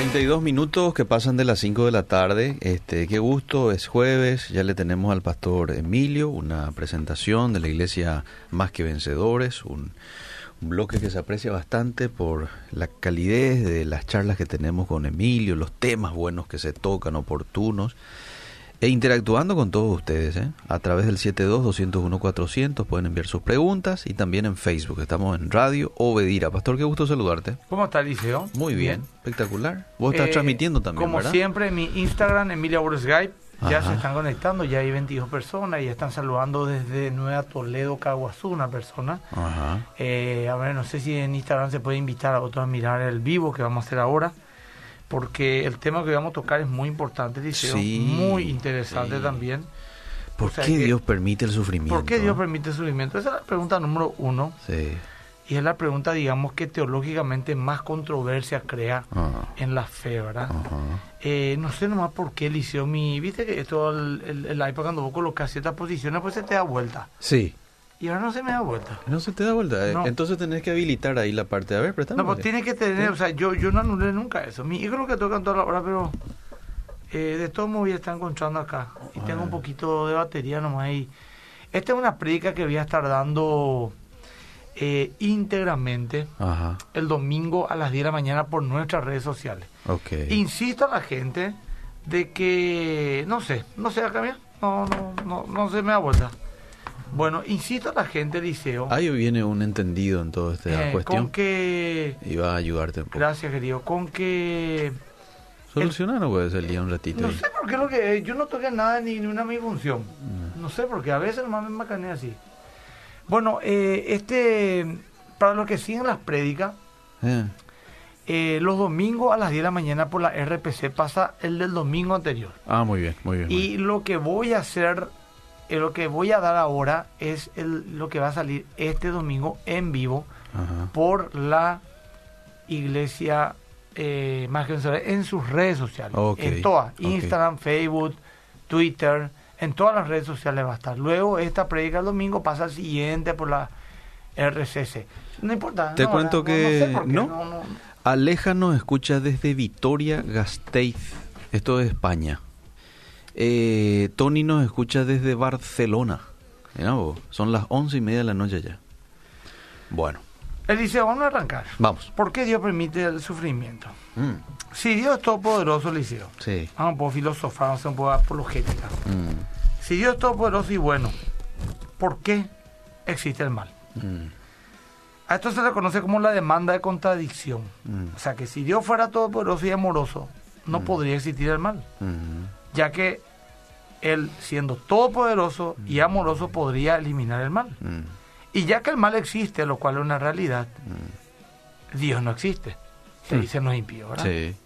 32 minutos que pasan de las 5 de la tarde. Este, qué gusto, es jueves. Ya le tenemos al pastor Emilio una presentación de la iglesia Más que Vencedores, un, un bloque que se aprecia bastante por la calidez de las charlas que tenemos con Emilio, los temas buenos que se tocan, oportunos e interactuando con todos ustedes ¿eh? a través del 72-201-400 pueden enviar sus preguntas y también en Facebook estamos en Radio Obedira Pastor qué gusto saludarte ¿cómo está Liceo? muy bien, espectacular vos estás Eh, transmitiendo también como ¿verdad? siempre mi Instagram Emilia Skype ya Ajá. se están conectando ya hay 22 personas y ya están saludando desde Nueva Toledo Caguazú una persona Ajá. Eh, a ver no sé si en Instagram se puede invitar a otros a mirar el vivo que vamos a hacer ahora porque el tema que vamos a tocar es muy importante Liceo Sí, muy interesante sí. también ¿por o sea qué que- Dios permite el sufrimiento? ¿Por qué Dios permite el sufrimiento? Esa es la pregunta número uno. sí Y es la pregunta, digamos, que teológicamente más controversia crea Ah, en la fe, ¿verdad? Eh, no sé nomás por qué Eliseo, mi, viste que esto, el, el, el iPad cuando vos colocas ciertas posiciones, pues se te da vuelta. sí Y ahora no se me da vuelta. no se te da vuelta eh. No. entonces tenés que habilitar ahí la parte a ver préstame No, pues tiene que tener, o sea, yo, yo no anulé nunca eso. Mi hijo lo que tocan toda la hora, pero eh, de todos modos ya está encontrando acá. Y tengo un poquito de batería nomás ahí. Esta es una prédica que voy a estar dando eh, íntegramente ajá el domingo a las 10 de la mañana por nuestras redes sociales. ok Insisto a la gente de que, no sé, no sé acá, mira, no, no, no, no se me da vuelta. Bueno, insisto a la gente, Liceo, ahí viene un entendido en toda esta eh, cuestión. con que, y va a ayudarte un poco. Gracias querido, con que, solucionar no puede un ratito no ahí. sé por qué lo que, yo no toqué nada ni, ni una mi función, no. Sé por qué, a veces nomás me macané así. Bueno, eh, este, para los que siguen las prédicas, Eh, eh, los domingos a las 10 de la mañana por la RPC pasa el del domingo anterior. Ah, muy bien, muy bien. muy Y lo que voy a hacer, eh, lo que voy a dar ahora es el, lo que va a salir este domingo en vivo. Ajá. por la iglesia eh, más que en sus redes sociales. En todas. Instagram, Facebook, Twitter, en todas las redes sociales va a estar. Luego esta predica el domingo pasa al siguiente por la RCC. No importa. Te no, cuento no, que no sé qué, no. Aleja nos escucha desde Vitoria Gasteiz, esto es España. Eh, Tony nos escucha desde Barcelona. Mirá vos, son las once y media de la noche ya. Bueno, Eliseo, vamos a arrancar. vamos. ¿Por qué Dios permite el sufrimiento? Mm, Si Dios es todopoderoso, Eliseo, sí. vamos a poder filosofar, vamos a un poco apologética. Mm, Si Dios es todopoderoso y bueno, ¿por qué existe el mal? mm, A esto se le conoce como la demanda de contradicción. O sea que si Dios fuera todopoderoso y amoroso, no podría existir el mal. Ya que Él, siendo todopoderoso y amoroso, podría eliminar el mal. mm, Y ya que el mal existe, lo cual es una realidad, mm. Dios no existe. Se Mm. dice nos impío, ¿verdad? Sí.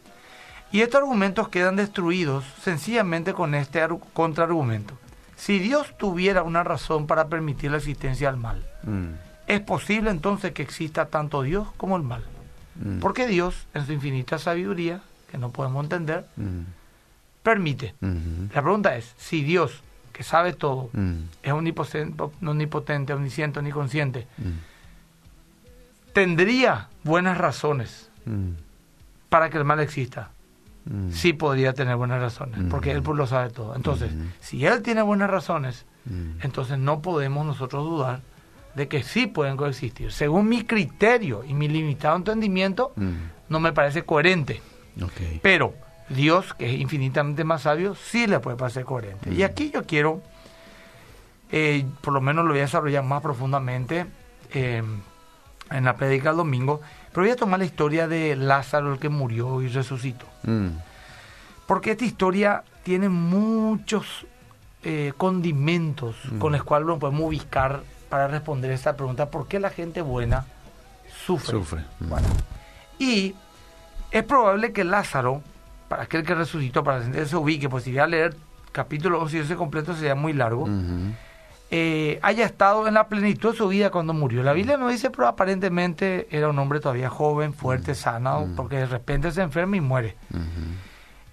Y estos argumentos quedan destruidos sencillamente con este ar- contraargumento. Si Dios tuviera una razón para permitir la existencia del mal, Mm, ¿es posible entonces que exista tanto Dios como el mal? mm, Porque Dios, en su infinita sabiduría, que no podemos entender, mm, permite. La pregunta es, si Dios, que sabe todo, mm, es omnipotente, omnipotente omnisciente, omniconsciente, mm, tendría buenas razones mm, para que el mal exista. Sí podría tener buenas razones, porque. Él pues, lo sabe todo. Entonces, si Él tiene buenas razones, entonces no podemos nosotros dudar de que sí pueden coexistir. Según mi criterio y mi limitado entendimiento, no me parece coherente. Pero Dios, que es infinitamente más sabio, sí le puede parecer coherente. Y Mm. aquí yo quiero, eh, por lo menos lo voy a desarrollar más profundamente eh, en la predica del domingo, pero voy a tomar la historia de Lázaro, el que murió y resucitó. Mm, Porque esta historia tiene muchos eh, condimentos Mm. con los cuales lo podemos ubicar para responder esta pregunta, ¿por qué la gente buena sufre? Sufre. Bueno, y es probable que Lázaro, para aquel que resucitó, para gente se ubique, pues si voy a leer capítulo 11 y ese completo sería muy largo, eh, haya estado en la plenitud de su vida cuando murió. La Biblia no dice, pero aparentemente era un hombre todavía joven, fuerte, sano, porque de repente se enferma y muere.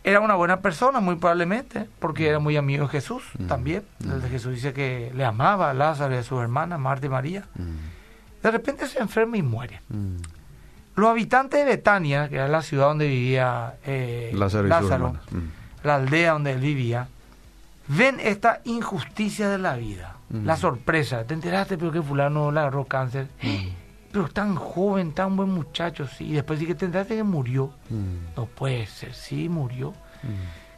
Era una buena persona, muy probablemente, porque era muy amigo de Jesús también. Desde Jesús dice que le amaba a Lázaro y a sus hermanas, Marta y María. De repente se enferma y muere. Los habitantes de Betania, que era la ciudad donde vivía eh, Lázaro, Lázaro. Mm. la aldea donde él vivía, ven esta injusticia de la vida, Mm. la sorpresa. ¿Te enteraste pero que fulano le agarró cáncer? Mm. Pero tan joven, tan buen muchacho, sí. Y después sí que te enteraste que murió. Mm. No puede ser, sí, murió.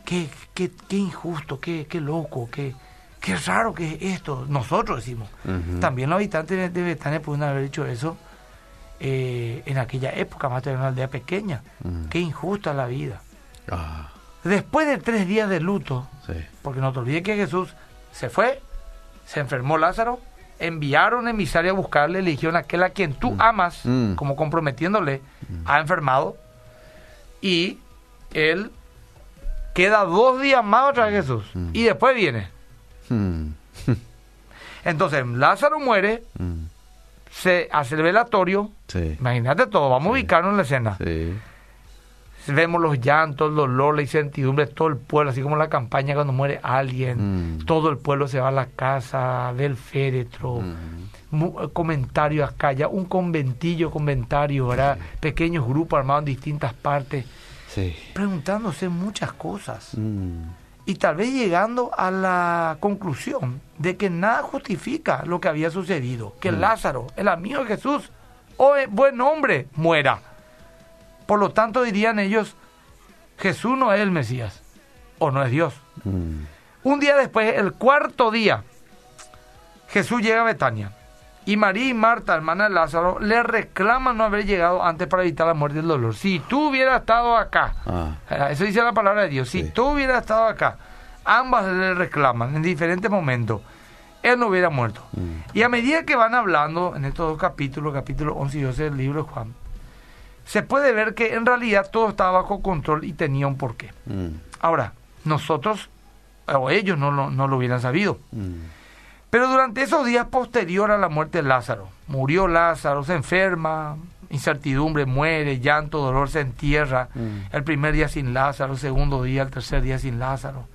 Qué, qué, qué injusto, qué, qué loco, qué, qué raro que es esto. Nosotros decimos. También los habitantes de- de Betania pueden haber dicho eso eh, en aquella época, más de una aldea pequeña. Mm. Qué injusta la vida. Ah, Después de tres días de luto, sí. porque no te olvides que Jesús se fue, se enfermó Lázaro, enviaron emisario a buscarle, le dijeron aquel a quien tú Mm. amas, Mm. como comprometiéndole, ha enfermado, y él queda dos días más otra vez Jesús, Mm. y después viene. Mm. Entonces Lázaro muere, Mm. Se hace el velatorio, Sí. imagínate todo, vamos a Sí. ubicarnos en la escena. Sí. Vemos los llantos, el dolor, la incertidumbre, todo el pueblo, así como la campaña cuando muere alguien. Mm. Todo el pueblo se va a la casa, ve el féretro, Mm. eh, comentarios acá, ya un conventillo, comentario, ¿verdad? Pequeños grupos armados en distintas partes, preguntándose muchas cosas. Mm. Y tal vez llegando a la conclusión de que nada justifica lo que había sucedido, que Mm. Lázaro, el amigo de Jesús, o el buen hombre, muera. Por lo tanto, dirían ellos, Jesús no es el Mesías, o no es Dios. Mm. Un día después, el cuarto día, Jesús llega a Betania. Y María y Marta, hermana de Lázaro, le reclaman no haber llegado antes para evitar la muerte y el dolor. Si tú hubieras estado acá, Ah. eh, eso dice la palabra de Dios, si Sí. tú hubieras estado acá, ambas le reclaman en diferentes momentos, él no hubiera muerto. Mm. Y a medida que van hablando en estos dos capítulos, capítulo 11 y 12 del libro de Juan, se puede ver que en realidad todo estaba bajo control y tenía un porqué. Mm. Ahora, nosotros o ellos no lo, no lo hubieran sabido. Mm. Pero durante esos días posterior a la muerte de Lázaro, murió Lázaro, se enferma, incertidumbre, muere, llanto, dolor, se entierra. Mm. El primer día sin Lázaro, el segundo día, el tercer día sin Lázaro.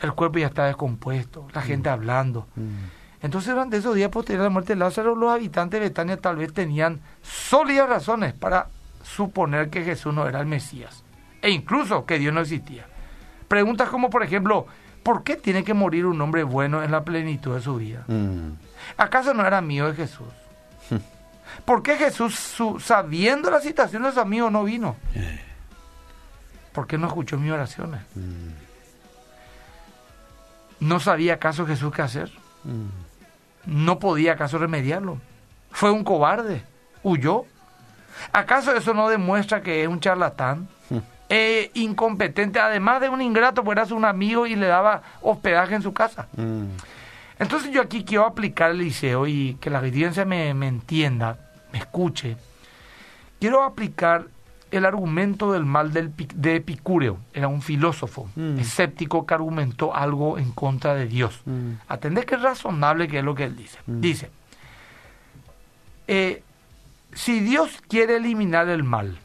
El cuerpo ya está descompuesto, la gente hablando. Mm. Entonces, durante esos días posteriores a la muerte de Lázaro, los habitantes de Betania tal vez tenían sólidas razones para suponer que Jesús no era el Mesías, e incluso que Dios no existía. Preguntas como, por ejemplo, ¿por qué tiene que morir un hombre bueno en la plenitud de su vida? Mm. ¿Acaso no era amigo de Jesús? ¿Por qué Jesús, su- sabiendo la situación de su amigo, no vino? ¿Por qué no escuchó mis oraciones? Mm. ¿No sabía acaso Jesús qué hacer? Mm. ¿No podía acaso remediarlo? ¿Fue un cobarde? ¿Huyó? ¿Acaso eso no demuestra que es un charlatán? Eh, incompetente, además de un ingrato, pues era un amigo y le daba hospedaje en su casa. Mm. Entonces yo aquí quiero aplicar el liceo y que la audiencia me, me entienda, me escuche. Quiero aplicar el argumento del mal del, de Epicúreo. Era un filósofo Mm. escéptico que argumentó algo en contra de Dios. Mm. Atendé que es razonable que es lo que él dice. Mm. Dice, eh, si Dios quiere eliminar el mal.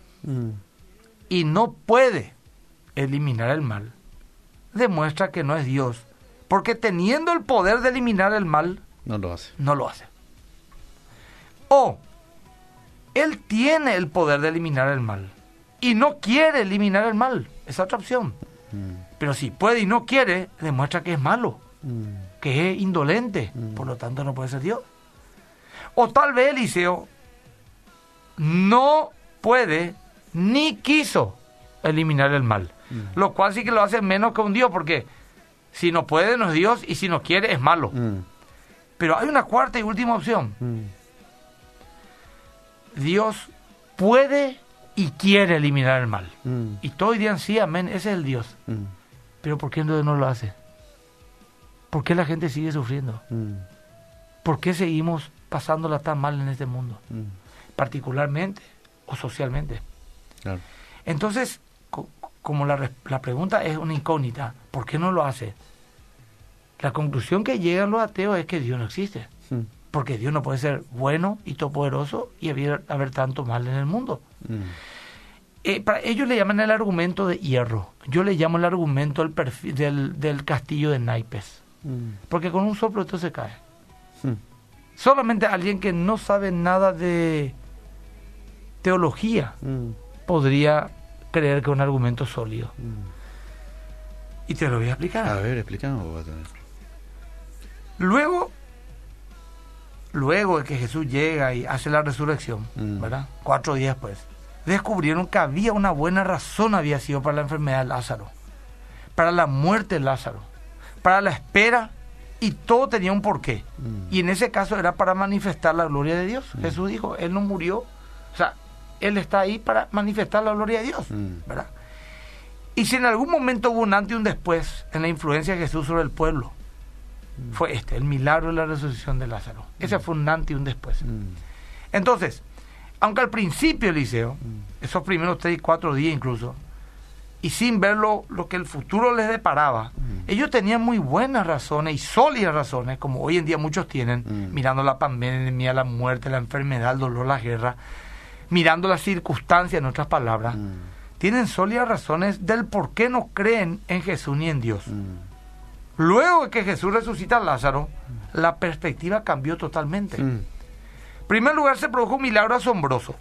Y no puede eliminar el mal, demuestra que no es Dios. Porque teniendo el poder de eliminar el mal, No lo hace. no lo hace. O Él tiene el poder de eliminar el mal y no quiere eliminar el mal. Esa otra opción. Mm. Pero si puede y no quiere, demuestra que es malo. Mm. que es indolente, Mm. por lo tanto no puede ser Dios. O tal vez Eliseo no puede ni quiso eliminar el mal, Mm. lo cual sí que lo hace menos que un Dios, porque si no puede no es Dios y si no quiere es malo. Mm. Pero hay una cuarta y última opción. Mm. Dios puede y quiere eliminar el mal. Y todos dirían, sí, amén, ese es el Dios. Pero ¿por qué entonces no lo hace? ¿Por qué la gente sigue sufriendo? ¿Por qué seguimos pasándola tan mal en este mundo? Particularmente o socialmente. Claro. Entonces, co- como la, pregunta es una incógnita, ¿por qué no lo hace? La conclusión que llegan los ateos es que Dios no existe. Porque Dios no puede ser bueno y todopoderoso y haber, haber tanto mal en el mundo. Mm. Eh, para ellos le llaman el argumento de hierro. Yo le llamo el argumento del, perfil, del, del castillo de naipes. Mm. Porque con un soplo esto se cae. Solamente alguien que no sabe nada de teología Mm, podría creer que es un argumento sólido. Y te lo voy a explicar. A ver, explícanos. Luego, luego de que Jesús llega y hace la resurrección, Mm. ¿verdad? Cuatro días después, descubrieron que había una buena razón había sido para la enfermedad de Lázaro, para la muerte de Lázaro, para la espera y todo tenía un porqué. Mm. Y en ese caso era para manifestar la gloria de Dios. Jesús dijo, Él no murió, o sea, Él está ahí para manifestar la gloria de Dios, Mm. ¿verdad? Y si en algún momento hubo un antes y un después en la influencia de Jesús sobre el pueblo, fue este, el milagro de la resurrección de Lázaro. Ese fue un antes y un después. Mm. Entonces, aunque al principio, Eliseo, esos primeros tres y cuatro días incluso, y sin ver lo, lo que el futuro les deparaba, ellos tenían muy buenas razones y sólidas razones, como hoy en día muchos tienen, Mm. mirando la pandemia, la muerte, la enfermedad, el dolor, la guerra, mirando las circunstancias, en otras palabras, Mm. tienen sólidas razones del por qué no creen en Jesús ni en Dios. Mm. Luego de que Jesús resucita a Lázaro, la perspectiva cambió totalmente. Mm. En primer lugar, se produjo un milagro asombroso.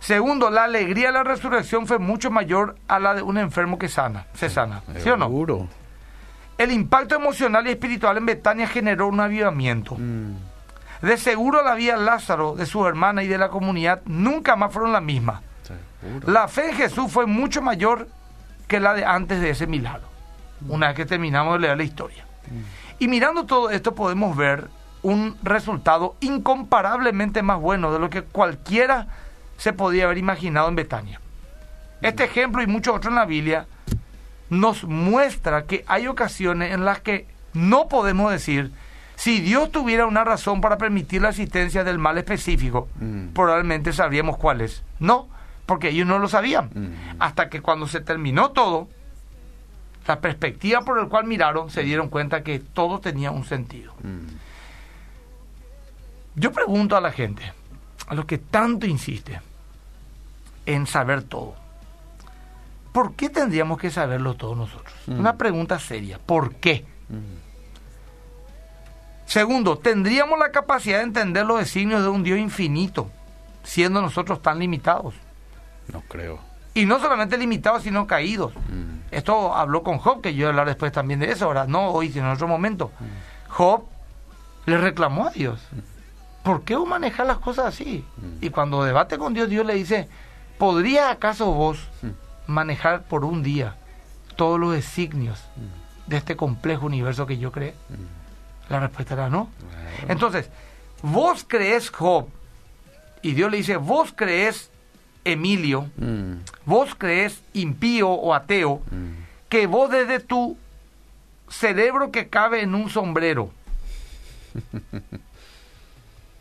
Segundo, la alegría de la resurrección fue mucho mayor a la de un enfermo que sana, se sana. ¿Sí o no? Seguro. El impacto emocional y espiritual en Betania generó un avivamiento. Mm. De seguro la vida de Lázaro, de su hermana y de la comunidad nunca más fueron la misma. Seguro. La fe en Jesús fue mucho mayor que la de antes de ese milagro, una vez que terminamos de leer la historia. Y mirando todo esto podemos ver un resultado incomparablemente más bueno de lo que cualquiera se podía haber imaginado en Betania. Este ejemplo y muchos otros en la Biblia nos muestra que hay ocasiones en las que no podemos decir si Dios tuviera una razón para permitir la existencia del mal específico, Mm. probablemente sabríamos cuál es. No, porque ellos no lo sabían. Mm. Hasta que cuando se terminó todo, la perspectiva por el cual miraron, se dieron cuenta que todo tenía un sentido. Mm. Yo pregunto a la gente, a los que tanto insiste en saber todo, ¿por qué tendríamos que saberlo todos nosotros? Una pregunta seria, ¿por qué? Mm. Segundo, ¿tendríamos la capacidad de entender los designios de un Dios infinito, siendo nosotros tan limitados? No creo. Y no solamente limitados, sino caídos. Mm. Esto habló con Job, que yo voy a hablar después también de eso, ahora no hoy, sino en otro momento. Job le reclamó a Dios. ¿Por qué vos manejás las cosas así? Mm. Y cuando debate con Dios, Dios le dice, ¿podría acaso vos Mm. manejar por un día todos los designios Mm. de este complejo universo que yo creé? La respuesta era no. Claro. Entonces, vos crees Job, y Dios le dice, vos crees Emilio, Mm. vos crees impío o ateo, Mm. que vos desde tu cerebro que cabe en un sombrero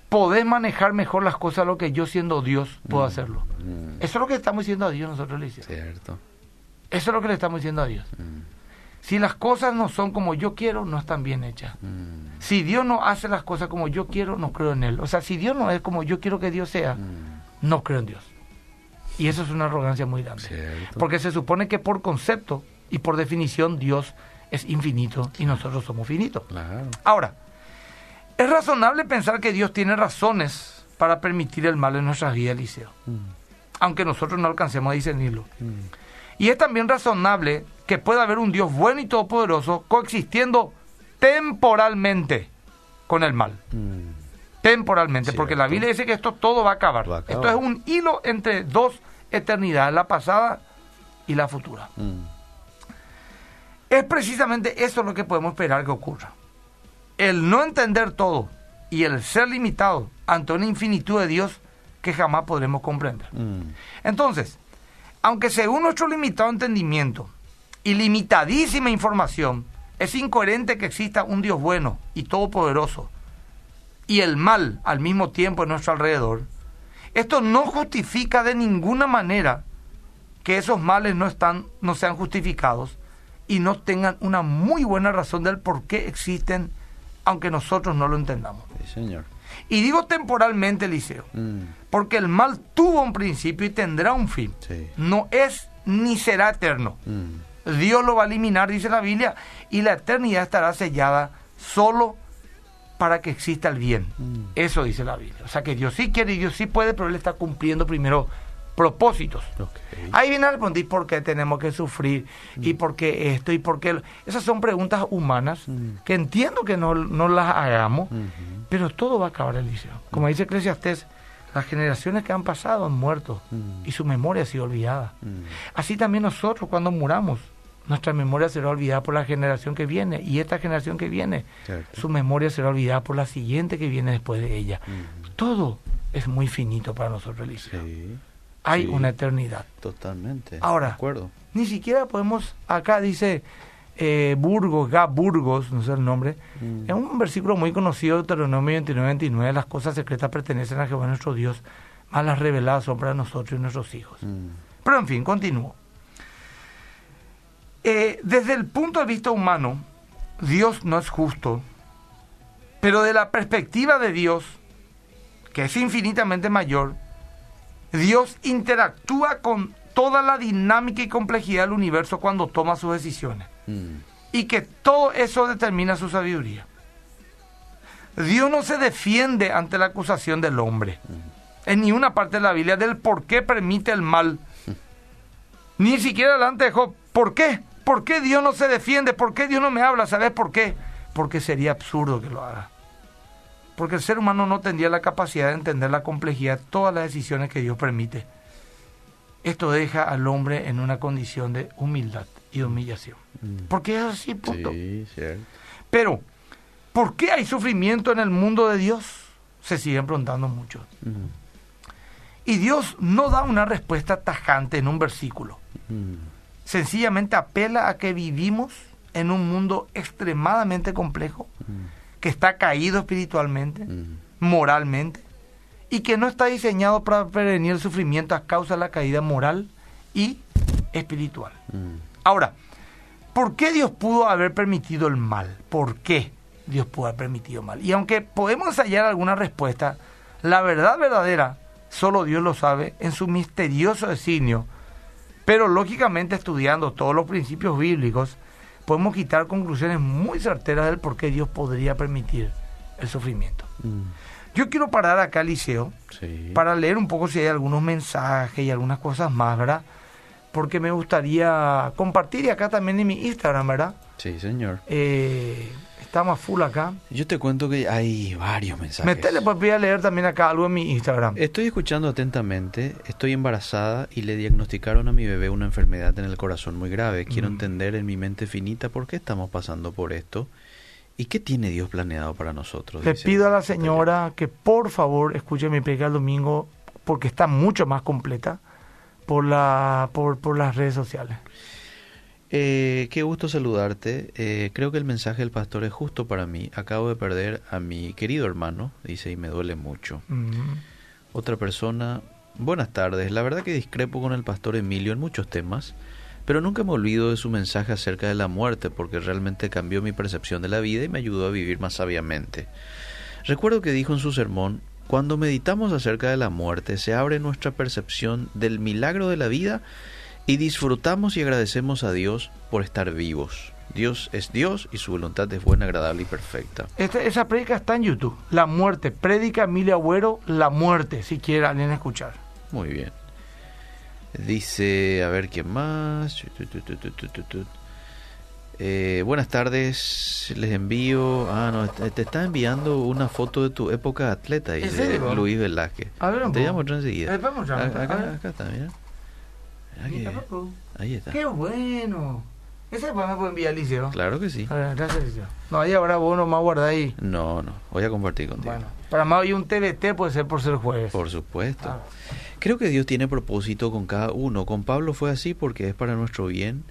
podés manejar mejor las cosas lo que yo siendo Dios puedo Mm. hacerlo. Eso es lo que le estamos diciendo a Dios nosotros le. Cierto. Eso es lo que le estamos diciendo a Dios. Si las cosas no son como yo quiero, no están bien hechas. Mm. Si Dios no hace las cosas como yo quiero, no creo en Él. O sea, si Dios no es como yo quiero que Dios sea, Mm. no creo en Dios. Y eso es una arrogancia muy grande. Cierto. Porque se supone que por concepto y por definición Dios es infinito y nosotros somos finitos. Claro. Ahora, es razonable pensar que Dios tiene razones para permitir el mal en nuestras vidas, Eliseo, Mm. aunque nosotros no alcancemos a discernirlo. Y es también razonable que pueda haber un Dios bueno y todopoderoso coexistiendo temporalmente con el mal. Mm. Temporalmente, porque la. Biblia dice que esto todo va a acabar. Va a acabar. Esto es un hilo entre dos eternidades, la pasada y la futura. Mm. Es precisamente eso lo que podemos esperar que ocurra. El no entender todo y el ser limitado ante una infinitud de Dios que jamás podremos comprender. Mm. Entonces, aunque según nuestro limitado entendimiento y limitadísima información, es incoherente que exista un Dios bueno y todopoderoso y el mal al mismo tiempo en nuestro alrededor, esto no justifica de ninguna manera que esos males no, están, no sean justificados y no tengan una muy buena razón del por qué existen, aunque nosotros no lo entendamos. Sí, señor. Y digo temporalmente, Eliseo, Mm. porque el mal tuvo un principio y tendrá un fin. Sí. No es ni será eterno. Mm. Dios lo va a eliminar, dice la Biblia, y la eternidad estará sellada solo para que exista el bien. Mm. Eso dice la Biblia. O sea que Dios sí quiere y Dios sí puede, pero Él está cumpliendo primero propósitos. Ahí viene a responder por qué tenemos que sufrir y por qué esto y por qué... lo- Esas son preguntas humanas Mm. que entiendo que no, no las hagamos, pero todo va a acabar Eliseo. Como dice Eclesiastés, las generaciones que han pasado han muerto Mm. y su memoria ha sido olvidada. Mm. Así también nosotros cuando muramos, nuestra memoria será olvidada por la generación que viene y esta generación que viene, Cierto. su memoria será olvidada por la siguiente que viene después de ella. Todo es muy finito para nosotros. Sí, Hay sí. una eternidad. totalmente. Ahora. De acuerdo. Ni siquiera podemos, acá dice eh, Burgos, Gab Burgos, no sé el nombre, Mm. es un versículo muy conocido de Deuteronomio 29, 29, las cosas secretas pertenecen a Jehová nuestro Dios, más las reveladas son para nosotros y nuestros hijos. Mm. Pero en fin, continúo. Eh, desde el punto de vista humano, Dios no es justo, pero de la perspectiva de Dios, que es infinitamente mayor, Dios interactúa con toda la dinámica y complejidad del universo cuando toma sus decisiones. Mm. Y que todo eso determina su sabiduría. Dios no se defiende ante la acusación del hombre. En ninguna parte de la Biblia del por qué permite el mal. Ni siquiera delante de Job. ¿Por qué? ¿Por qué Dios no se defiende? ¿Por qué Dios no me habla? ¿Sabes por qué? Porque sería absurdo que lo haga. Porque el ser humano no tendría la capacidad de entender la complejidad de todas las decisiones que Dios permite. Esto deja al hombre en una condición de humildad y de humillación. Mm. Porque es así, punto. Sí, cierto. Pero, ¿por qué hay sufrimiento en el mundo de Dios? Se siguen preguntando muchos. Mm. Y Dios no da una respuesta tajante en un versículo. Mm. Sencillamente apela a que vivimos en un mundo extremadamente complejo. Que está caído espiritualmente, moralmente, y que no está diseñado para prevenir el sufrimiento a causa de la caída moral y espiritual. Ahora, ¿por qué Dios pudo haber permitido el mal? ¿Por qué Dios pudo haber permitido el mal? Y aunque podemos hallar alguna respuesta, la verdad verdadera solo Dios lo sabe en su misterioso designio. Pero lógicamente estudiando todos los principios bíblicos, podemos quitar conclusiones muy certeras del por qué Dios podría permitir el sufrimiento. Mm. Yo quiero parar acá, Liceo, Sí. para leer un poco si hay algunos mensajes y algunas cosas más, ¿verdad? Porque me gustaría compartir y acá también en mi Instagram, ¿verdad? Sí, señor. Eh, estamos a full acá. Yo te cuento que hay varios mensajes. Metele, pues voy a leer también acá algo en mi Instagram. Estoy escuchando atentamente. Estoy embarazada y le diagnosticaron a mi bebé una enfermedad en el corazón muy grave. Quiero Mm. entender en mi mente finita por qué estamos pasando por esto y qué tiene Dios planeado para nosotros. Le dice pido a la señora que por favor escuche mi predica el domingo porque está mucho más completa por, la, por, por las redes sociales. Eh, qué gusto saludarte. Eh, creo que el mensaje del pastor es justo para mí. Acabo de perder a mi querido hermano, dice, y me duele mucho. Mm. Otra persona, buenas tardes. La verdad que discrepo con el pastor Emilio en muchos temas, pero nunca me olvido de su mensaje acerca de la muerte porque realmente cambió mi percepción de la vida y me ayudó a vivir más sabiamente. Recuerdo que dijo en su sermón, cuando meditamos acerca de la muerte se abre nuestra percepción del milagro de la vida y disfrutamos y agradecemos a Dios por estar vivos. Dios es Dios y su voluntad es buena, agradable y perfecta. Esa prédica está en YouTube. La muerte. Prédica Emilia Agüero, La muerte, si quiere alguien escuchar. Muy bien. Dice, a ver quién más. Eh, buenas tardes, les envío. Ah, no, te está enviando una foto de tu época atleta, ¿En dice? Luis Velázquez. A ver un Te mostrar enseguida. Eh, vamos ya, Ah, acá, acá está, mira. Que- ahí está. Qué bueno. Ese después me puede enviar Liceo. Claro que sí. Ver, gracias Liceo. No, ahí ahora vos nomás guardá ahí. No, no, voy a compartir contigo. Bueno, para más hoy un TBT puede ser por ser jueves. Por supuesto. Ah. Creo que Dios tiene propósito con cada uno. Con Pablo fue así porque es para nuestro bien,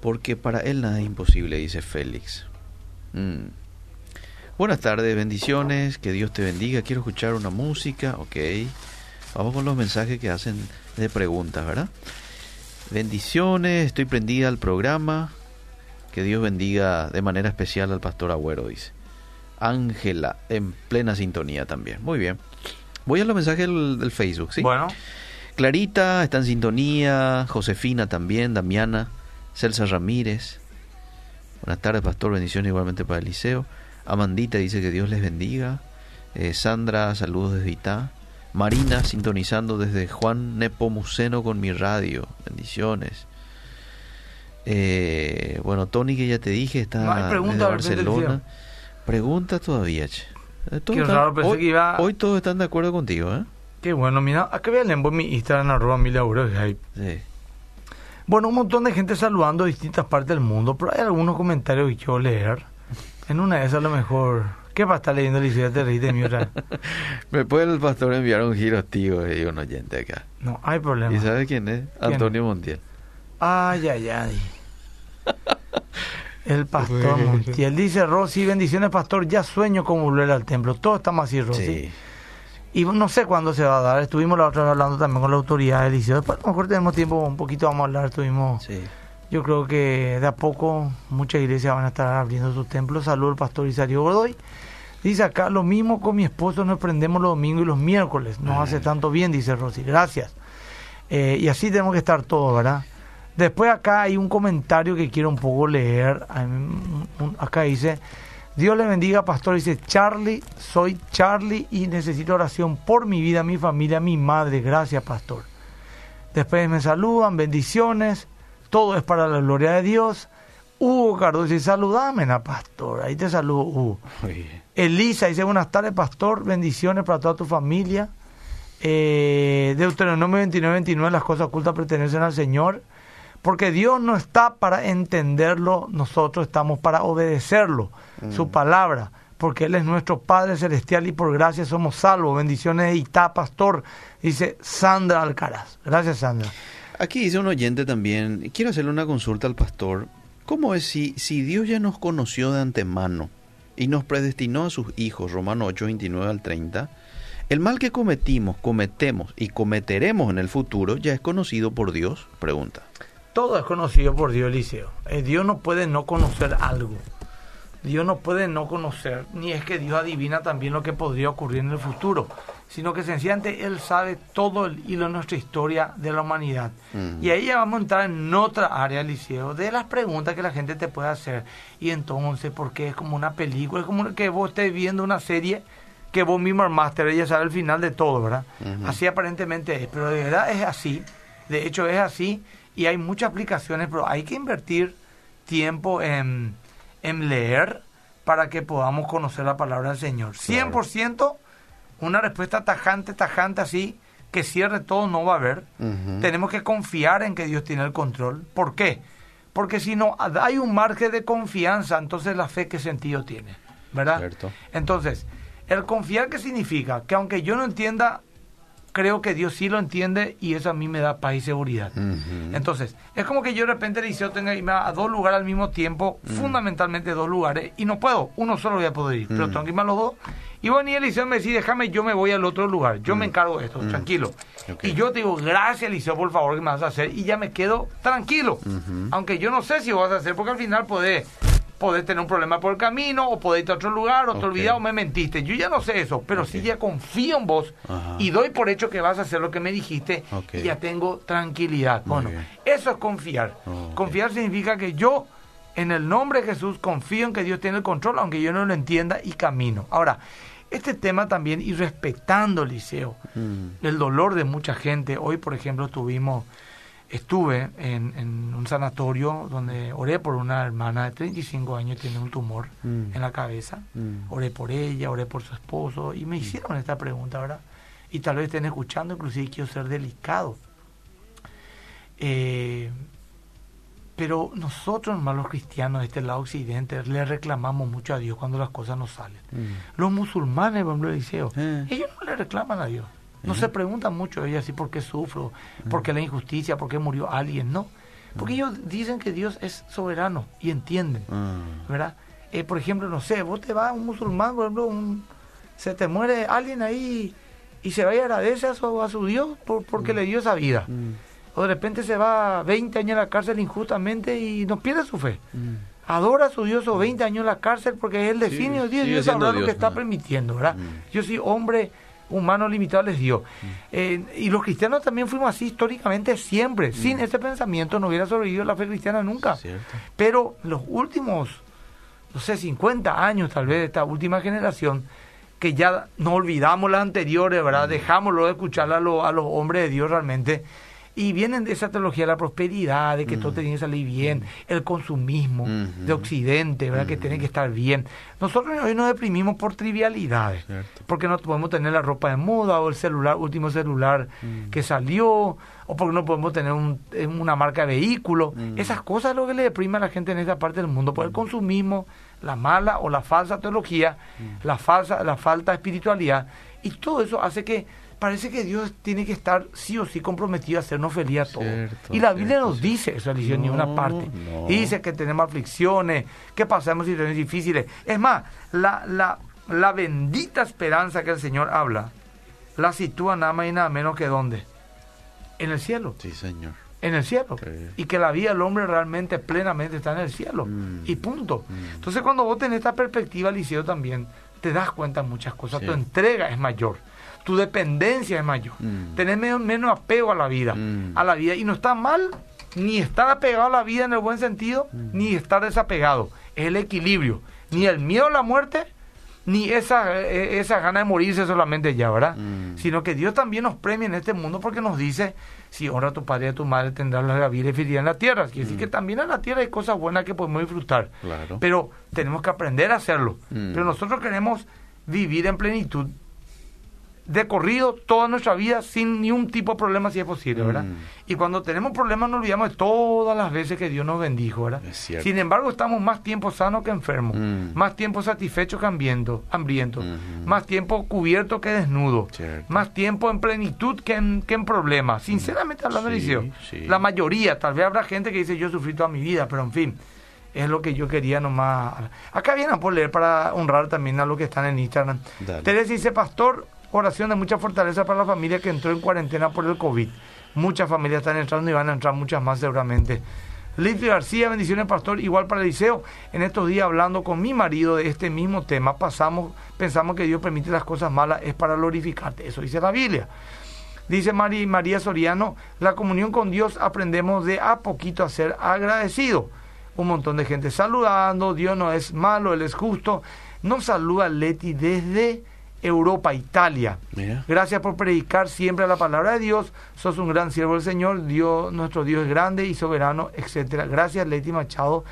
porque para él nada es imposible, dice Félix. Mm. Buenas tardes, bendiciones, que Dios te bendiga. Quiero escuchar una música, ok. Vamos con los mensajes que hacen de preguntas, ¿verdad? Bendiciones, estoy prendida al programa. Que Dios bendiga de manera especial al pastor Agüero, dice. Ángela, en plena sintonía también. Muy bien. Voy a los mensajes del, del Facebook, ¿sí? Bueno, Clarita está en sintonía, Josefina también, Damiana, Celsa Ramírez. Buenas tardes, pastor, bendiciones igualmente para Eliseo. Amandita dice que Dios les bendiga. Eh, Sandra, saludos desde Itá. Marina, sintonizando desde Juan Nepomuceno con mi radio. Bendiciones. Eh, bueno, Tony, que ya te dije, está en Barcelona. Pregunta todavía, che. Eh, hoy, hoy, todos están de acuerdo contigo, ¿eh? Qué bueno, mira, acá voy a mi Instagram, arroba mil euros. Sí. Bueno, un montón de gente saludando de distintas partes del mundo, pero hay algunos comentarios que quiero leer. En una de esas a lo mejor... ¿Qué va a estar leyendo Liceo de de mi ¿Me puede el pastor enviar un giro tío de un oyente acá? No, hay problema. ¿Y sabe quién es? Antonio Montiel. Ay, ay, ay. El pastor Montiel. Dice Rosy, bendiciones pastor, ya sueño con volver al templo. Todo está así, Rosy. Sí. Y no sé cuándo se va a dar. Estuvimos la otra vez hablando también con la autoridad del liceo. Después a lo mejor tenemos tiempo, un poquito vamos a hablar. Estuvimos... Sí. Yo creo que de a poco muchas iglesias van a estar abriendo sus templos. Saludos al pastor Isario Godoy. Dice acá, lo mismo con mi esposo nos prendemos los domingos y los miércoles. Nos hace tanto bien, dice Rosy. Gracias. Eh, y así tenemos que estar todos, ¿verdad? Después acá hay un comentario que quiero un poco leer. Acá dice, Dios le bendiga, pastor. Dice, Charlie, soy Charlie y necesito oración por mi vida, mi familia, mi madre. Gracias, pastor. Después me saludan, bendiciones. Todo es para la gloria de Dios. Hugo Cardoso dice, saludame, pastor. Ahí te saludo, Hugo. Elisa dice, buenas tardes, pastor. Bendiciones para toda tu familia. Eh, Deuteronomio 29, 29, las cosas ocultas pertenecen al Señor porque Dios no está para entenderlo, nosotros estamos para obedecerlo, su mm. palabra, porque Él es nuestro Padre Celestial y por gracia somos salvos. Bendiciones de Itá, pastor, dice Sandra Alcaraz. Gracias, Sandra. Aquí dice un oyente también, quiero hacerle una consulta al pastor. ¿Cómo es si, si Dios ya nos conoció de antemano y nos predestinó a sus hijos, Romano 8, 29 al 30? ¿El mal que cometimos, cometemos y cometeremos en el futuro ya es conocido por Dios? Pregunta. Todo es conocido por Dios, Eliseo. Eh, Dios no puede no conocer algo. Dios no puede no conocer, ni es que Dios adivina también lo que podría ocurrir en el futuro, sino que sencillamente Él sabe todo el hilo de nuestra historia de la humanidad. Y ahí ya vamos a entrar en otra área, Eliseo, de las preguntas que la gente te puede hacer. Y entonces, porque es como una película, es como que vos estés viendo una serie que vos mismo armaste, ella sabe el final de todo, ¿verdad? Así aparentemente es, pero de verdad es así, de hecho es así y hay muchas aplicaciones, pero hay que invertir tiempo en, en leer para que podamos conocer la palabra del Señor. 100% una respuesta tajante, tajante así, que cierre todo no va a haber. Tenemos que confiar en que Dios tiene el control. ¿Por qué? Porque si no hay un margen de confianza, entonces la fe qué sentido tiene, ¿verdad? Entonces, el confiar qué significa? Que aunque yo no entienda creo que Dios sí lo entiende y eso a mí me da paz y seguridad. Entonces, es como que yo de repente Eliseo tenga irme a dos lugares al mismo tiempo, fundamentalmente dos lugares, y no puedo, uno solo voy a poder ir, pero tengo que irme a los dos. Y bueno, y Eliseo me dice, déjame, yo me voy al otro lugar, yo me encargo de esto, tranquilo. Y yo te digo, gracias Eliseo por favor que me vas a hacer, y ya me quedo tranquilo. Aunque yo no sé si vas a hacer, porque al final puede podés tener un problema por el camino, o podés ir a otro lugar, o te olvidaste o me mentiste. Yo ya no sé eso, pero sí ya confío en vos y doy por hecho que vas a hacer lo que me dijiste y ya tengo tranquilidad. bueno, eso es confiar. Confiar significa que yo, en el nombre de Jesús, confío en que Dios tiene el control, aunque yo no lo entienda y camino. Ahora, este tema también, y respetando, Liceo, mm. el dolor de mucha gente. Hoy, por ejemplo, tuvimos estuve en, un sanatorio donde oré por una hermana de 35 años, tiene un tumor mm. en la cabeza. Mm. Oré por ella, oré por su esposo y me mm. hicieron esta pregunta, ¿verdad? Y tal vez estén escuchando, inclusive quiero ser delicado. Eh, pero nosotros, hermanos cristianos de este lado occidente, le reclamamos mucho a Dios cuando las cosas no salen. Los musulmanes, por ejemplo, Eliseo, eh. ellos no le reclaman a Dios. No se preguntan mucho ellos así por qué sufro, por qué la injusticia, por qué murió alguien, no. Porque ellos dicen que Dios es soberano y entienden, ¿verdad? Eh, por ejemplo, no sé, vos te vas a un musulmán, por ejemplo, se te muere alguien ahí y se va y agradece a su, a su Dios por, porque le dio esa vida. O de repente se va 20 años a la cárcel injustamente y no pierde su fe. Adora a su Dios o 20 años en la cárcel porque es el destino de Dios, Dios sabrá lo que está permitiendo, ¿verdad? Yo soy hombre humano limitado les dio. Mm. Eh, y los cristianos también fuimos así históricamente siempre. Mm. Sin ese pensamiento no hubiera sobrevivido la fe cristiana nunca. Pero los últimos no sé, 50 años tal vez de esta última generación, que ya no olvidamos las anteriores, ¿verdad? Dejámoslo de escuchar a, a los hombres de Dios realmente y vienen de esa teología de la prosperidad, de que todo tiene que salir bien, el consumismo de Occidente, ¿verdad? Que tiene que estar bien. Nosotros hoy nos deprimimos por trivialidades, porque no podemos tener la ropa de moda o el celular, último celular que salió, o porque no podemos tener una marca de vehículo. Esas cosas es lo que le deprime a la gente en esta parte del mundo, por el consumismo, la mala o la falsa teología, la falsa, la falta de espiritualidad, y todo eso hace que parece que Dios tiene que estar sí o sí comprometido a hacernos feliz a todos. y la Biblia nos dice eso, no, ni una parte. Dice que tenemos aflicciones, que pasamos situaciones difíciles. Es más, la, la, la bendita esperanza que el Señor habla, la sitúa nada más y nada menos que dónde? En el cielo. Sí, Señor. En el cielo. Y que la vida del hombre realmente, plenamente está en el cielo. Mm. Y punto. Mm. Entonces, cuando vos tenés esta perspectiva, Liceo, también te das cuenta de muchas cosas. Tu entrega es mayor tu dependencia es mayor. Mm. Tener menos, apego a la vida. Mm. A la vida. Y no está mal ni estar apegado a la vida en el buen sentido, mm. ni estar desapegado. Es el equilibrio. Ni el miedo a la muerte, ni esa, e, esa gana de morirse solamente ya, ¿verdad? Sino que Dios también nos premia en este mundo porque nos dice, si honra a tu padre y a tu madre, tendrás la vida y felicidad en la tierra. Quiere decir que también en la tierra hay cosas buenas que podemos disfrutar. Pero tenemos que aprender a hacerlo. Pero nosotros queremos vivir en plenitud de corrido toda nuestra vida sin ni un tipo de problema si es posible, ¿verdad? Mm. Y cuando tenemos problemas nos olvidamos de todas las veces que Dios nos bendijo, ¿verdad? Sin embargo, estamos más tiempo sanos que enfermos, mm. más tiempo satisfechos que hambrientos, mm-hmm. más tiempo cubierto que desnudo, más tiempo en plenitud que en, que en problemas. Sinceramente hablando, sí, la mayoría, tal vez habrá gente que dice yo sufrí toda mi vida, pero en fin es lo que yo quería nomás. Acá vienen por leer para honrar también a los que están en Instagram. Teresa dice, pastor, oración de mucha fortaleza para la familia que entró en cuarentena por el COVID. Muchas familias están entrando y van a entrar muchas más seguramente. Liz García, bendiciones pastor, igual para Eliseo. En estos días hablando con mi marido de este mismo tema, pasamos, pensamos que Dios permite las cosas malas, es para glorificarte. Eso dice la Biblia. Dice María Soriano, la comunión con Dios aprendemos de a poquito a ser agradecido. Un montón de gente saludando, Dios no es malo, Él es justo. Nos saluda Leti desde Europa, Italia. Gracias por predicar siempre la palabra de Dios. Sos un gran siervo del Señor. Dios, nuestro Dios es grande y soberano, etcétera. Gracias, Leti Machado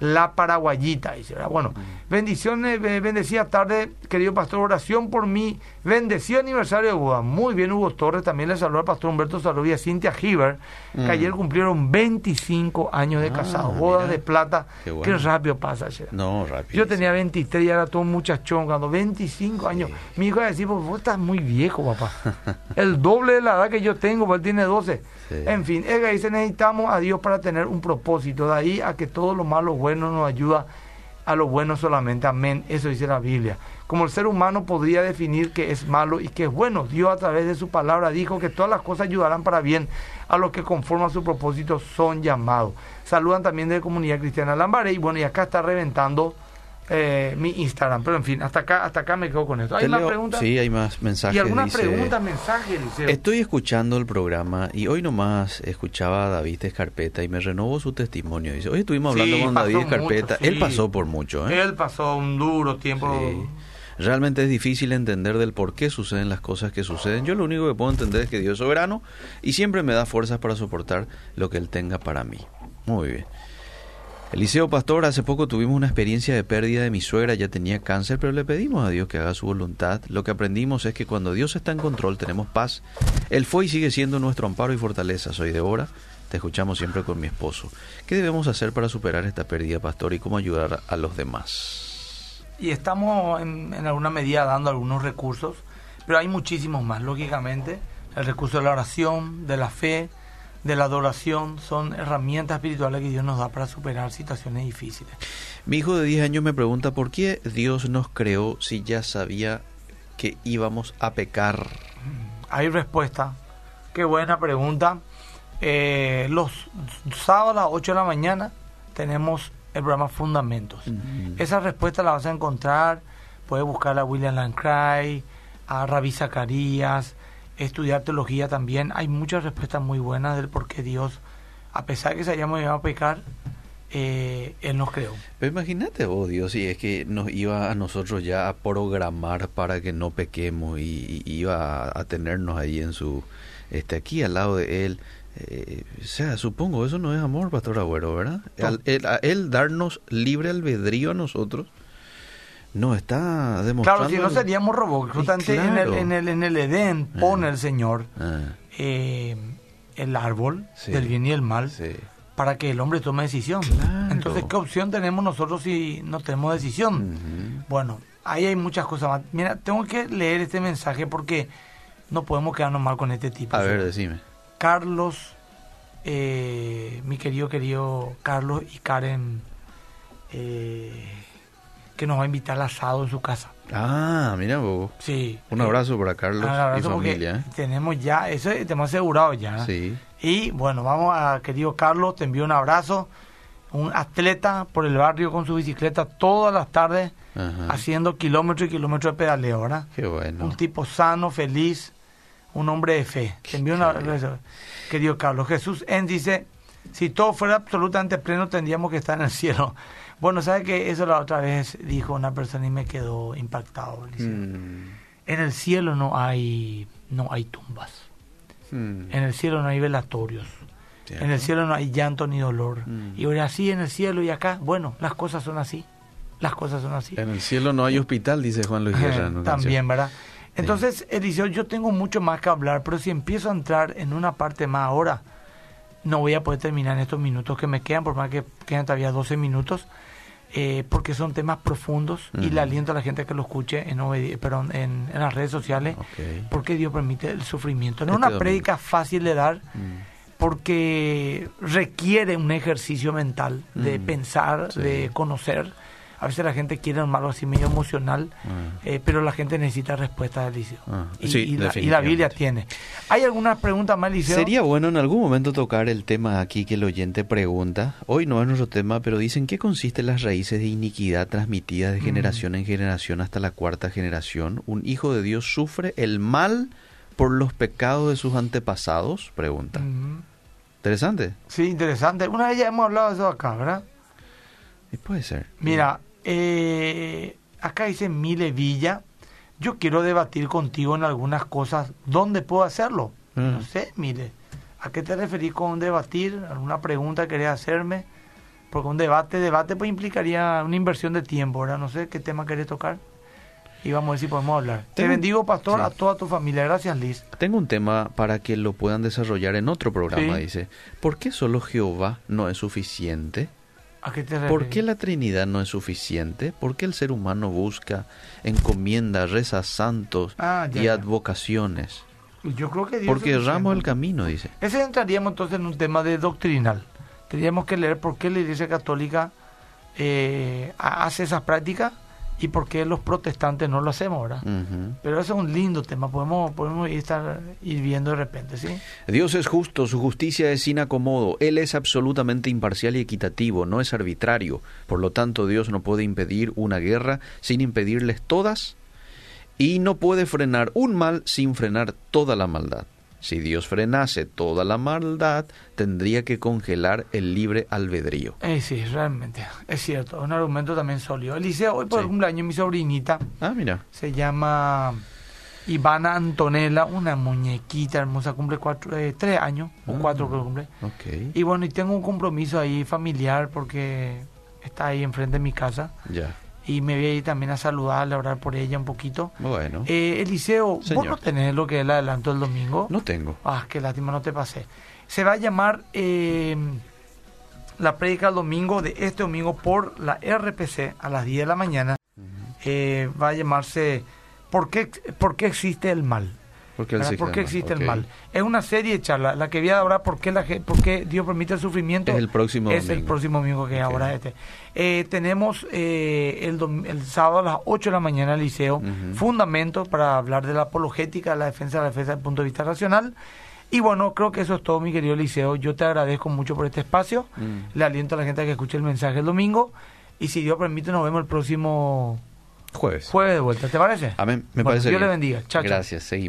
la paraguayita. Dice, bueno, bendiciones, bendecida tarde, querido pastor, oración por mí, bendecido aniversario de boda. Muy bien, Hugo Torres, también le saludó al pastor Humberto Salud y a Cintia que mm. ayer cumplieron 25 años de ah, casado, bodas de plata. Qué, rápido pasa ayer. No, rápido. Yo tenía 23 y era todo un muchachón, cuando 25 años. Mi hijo decía, pues vos estás muy viejo, papá. El doble de la edad que yo tengo, pues él tiene 12. En fin, es que dice, necesitamos a Dios para tener un propósito. De ahí a que todo lo malo bueno nos ayuda a lo bueno solamente. Amén. Eso dice la Biblia. Como el ser humano podría definir que es malo y que es bueno, Dios a través de su palabra dijo que todas las cosas ayudarán para bien a los que conforman su propósito son llamados. Saludan también de Comunidad Cristiana Lambaré y bueno, y acá está reventando eh, mi Instagram. Pero en fin, hasta acá, hasta acá me quedo con esto. ¿Hay más preguntas? Sí, hay más mensajes. ¿Y algunas preguntas, mensajes, Estoy escuchando el programa y hoy nomás escuchaba a David Escarpeta y me renovó su testimonio. Dice, hoy estuvimos hablando con David Escarpeta. Él pasó por mucho. ¿eh? Él pasó un duro tiempo. Realmente es difícil entender del por qué suceden las cosas que suceden. Yo lo único que puedo entender es que Dios es soberano y siempre me da fuerzas para soportar lo que Él tenga para mí. Muy bien. Eliseo Pastor, hace poco tuvimos una experiencia de pérdida de mi suegra, ya tenía cáncer, pero le pedimos a Dios que haga su voluntad. Lo que aprendimos es que cuando Dios está en control tenemos paz. Él fue y sigue siendo nuestro amparo y fortaleza. Soy Débora, te escuchamos siempre con mi esposo. ¿Qué debemos hacer para superar esta pérdida, Pastor, y cómo ayudar a los demás? Y estamos en, en alguna medida dando algunos recursos, pero hay muchísimos más, lógicamente. El recurso de la oración, de la fe, de la adoración son herramientas espirituales que Dios nos da para superar situaciones difíciles. Mi hijo de 10 años me pregunta por qué Dios nos creó si ya sabía que íbamos a pecar. Mm, hay respuesta. Qué buena pregunta. Eh, los sábados a las 8 de la mañana tenemos el programa Fundamentos. Esa respuesta la vas a encontrar. Puedes buscar a William Lancray, a Rabí Zacarías, estudiar teología también, hay muchas respuestas muy buenas del por qué Dios, a pesar de que se hayamos llegado a pecar, eh, Él nos creó. Pero imagínate vos, Dios, si es que nos iba a nosotros ya a programar para que no pequemos y, y iba a, a, tenernos ahí en su, este, aquí al lado de Él. Eh, o sea, supongo, eso no es amor, Pastor Agüero, ¿verdad? No. Al, él, a él darnos libre albedrío a nosotros, no está demostrando... Claro, si no seríamos robots. Justamente en, el, en, el, en el Edén pone el Señor Ah, eh, el árbol Sí. del bien y el mal sí. para que el hombre tome decisión. Claro. Entonces, ¿qué opción tenemos nosotros si no tenemos decisión? Bueno, ahí hay muchas cosas más. Mira, tengo que leer este mensaje porque no podemos quedarnos mal con este tipo. A ¿sí? ver, decime. Carlos, eh, mi querido, querido Carlos y Karen, eh, que nos va a invitar al asado en su casa. Ah, mira vos. Sí. Un abrazo para Carlos abrazo y familia. ¿eh? Tenemos ya, eso tenemos asegurado ya. Sí. Y bueno, vamos a, querido Carlos, te envío un abrazo. Un atleta por el barrio con su bicicleta todas las tardes, Ajá. haciendo kilómetros y kilómetros de pedaleo, ¿verdad? Qué bueno. Un tipo sano, feliz, un hombre de fe. Te envío un Qué abrazo, querido Carlos. Jesús en dice, si todo fuera absolutamente pleno, tendríamos que estar en el cielo. Bueno, ¿sabe que Eso la otra vez dijo una persona y me quedó impactado. Dice, Mm, En el cielo no hay, no hay tumbas. mm, En el cielo no hay velatorios. cierto. En el cielo no hay llanto ni dolor. Mm. Y ahora así en el cielo y acá, bueno, las cosas son así. Las cosas son así. En el cielo no hay hospital, dice Juan Luis una También. ¿verdad? Entonces, Eliseo, yo tengo mucho más que hablar, pero si empiezo a entrar en una parte más ahora, no voy a poder terminar en estos minutos que me quedan, por más que quedan todavía 12 minutos, eh, porque son temas profundos y le aliento a la gente que lo escuche en, perdón, en, en las redes sociales, porque Dios permite el sufrimiento. No es Este una prédica fácil de dar, Mm, porque requiere un ejercicio mental de pensar, sí. de conocer. A veces la gente quiere algo así medio emocional, ah, eh, pero la gente necesita respuestas de Eliseo. Ah, y, sí, y la, y la definitivamente. Biblia tiene. ¿Hay alguna pregunta más, Eliseo? Sería bueno en algún momento tocar el tema aquí que el oyente pregunta. Hoy no es nuestro tema, pero dicen qué consisten las raíces de iniquidad transmitidas de Mm. generación en generación hasta la cuarta generación. ¿Un hijo de Dios sufre el mal por los pecados de sus antepasados? Pregunta. Ujú. Interesante. Sí, interesante. Una vez ya hemos hablado de eso acá, ¿verdad? Y puede ser. Mira, eh, acá dice Mile Villa. Yo quiero debatir contigo en algunas cosas. ¿Dónde puedo hacerlo? Mm. No sé, Mile. ¿A qué te referís con debatir? ¿Alguna pregunta querés hacerme? Porque un debate, debate pues implicaría una inversión de tiempo, ¿verdad? No sé qué tema querés tocar. Y vamos a ver si podemos hablar. Te bendigo, pastor, sí. a toda tu familia. Gracias, Liz. Tengo un tema para que lo puedan desarrollar en otro programa, Sí. dice. ¿Por qué solo Jehová no es suficiente? ¿A qué te? ¿Por qué la Trinidad no es suficiente? ¿Por qué el ser humano busca encomienda, rezas santos Ah, ya, y ya. advocaciones? Yo creo que Dios Porque erramos el camino, dice. Ese entraríamos entonces en un tema de doctrinal. Tendríamos que leer por qué la Iglesia Católica eh, ha- hace esas prácticas y por qué los protestantes no lo hacemos, ¿verdad? Pero ese es un lindo tema, podemos, podemos ir, estar, ir viendo de repente, ¿sí? Dios es justo, su justicia es sin acomodo, Él es absolutamente imparcial y equitativo, no es arbitrario. Por lo tanto, Dios no puede impedir una guerra sin impedirles todas y no puede frenar un mal sin frenar toda la maldad. Si Dios frenase toda la maldad, tendría que congelar el libre albedrío. Eh, sí, realmente, es cierto, un argumento también sólido. Eliseo, hoy por Sí. cumpleaños mi sobrinita Ah, mira. se llama Ivana Antonella, una muñequita hermosa, cumple cuatro, eh, tres años, o Ah. cuatro creo que cumple. Ok. Y bueno, y tengo un compromiso ahí familiar porque está ahí enfrente de mi casa. Ya. Y me voy a ir también a saludarle, a orar por ella un poquito. Bueno. Eh, Eliseo, ¿vos Señor. no tenés lo que es el adelanto del domingo? No tengo. Ah, qué lástima, no te pasé. Se va a llamar eh, la prédica del domingo de este domingo por la RPC a las 10 de la mañana. Eh, va a llamarse ¿Por qué, ¿Por qué existe el mal? El. ¿Por qué existe el mal? Es una serie de charlas. La que voy a hablar por qué, la, por qué Dios permite el sufrimiento. Es el próximo Es el domingo. próximo domingo que es Ok. ahora este. Eh, tenemos eh, el, dom- el sábado a las 8 de la mañana el liceo. Ujú. Fundamento para hablar de la apologética, la defensa de la defensa desde el punto de vista racional. Y bueno, creo que eso es todo, mi querido Liceo. Yo te agradezco mucho por este espacio. Mm. Le aliento a la gente a que escuche el mensaje el domingo. Y si Dios permite, nos vemos el próximo Jueves. jueves de vuelta. ¿Te parece? Amén. Me Bueno, parece Dios le bendiga. Chao, chao. Gracias. Seguimos.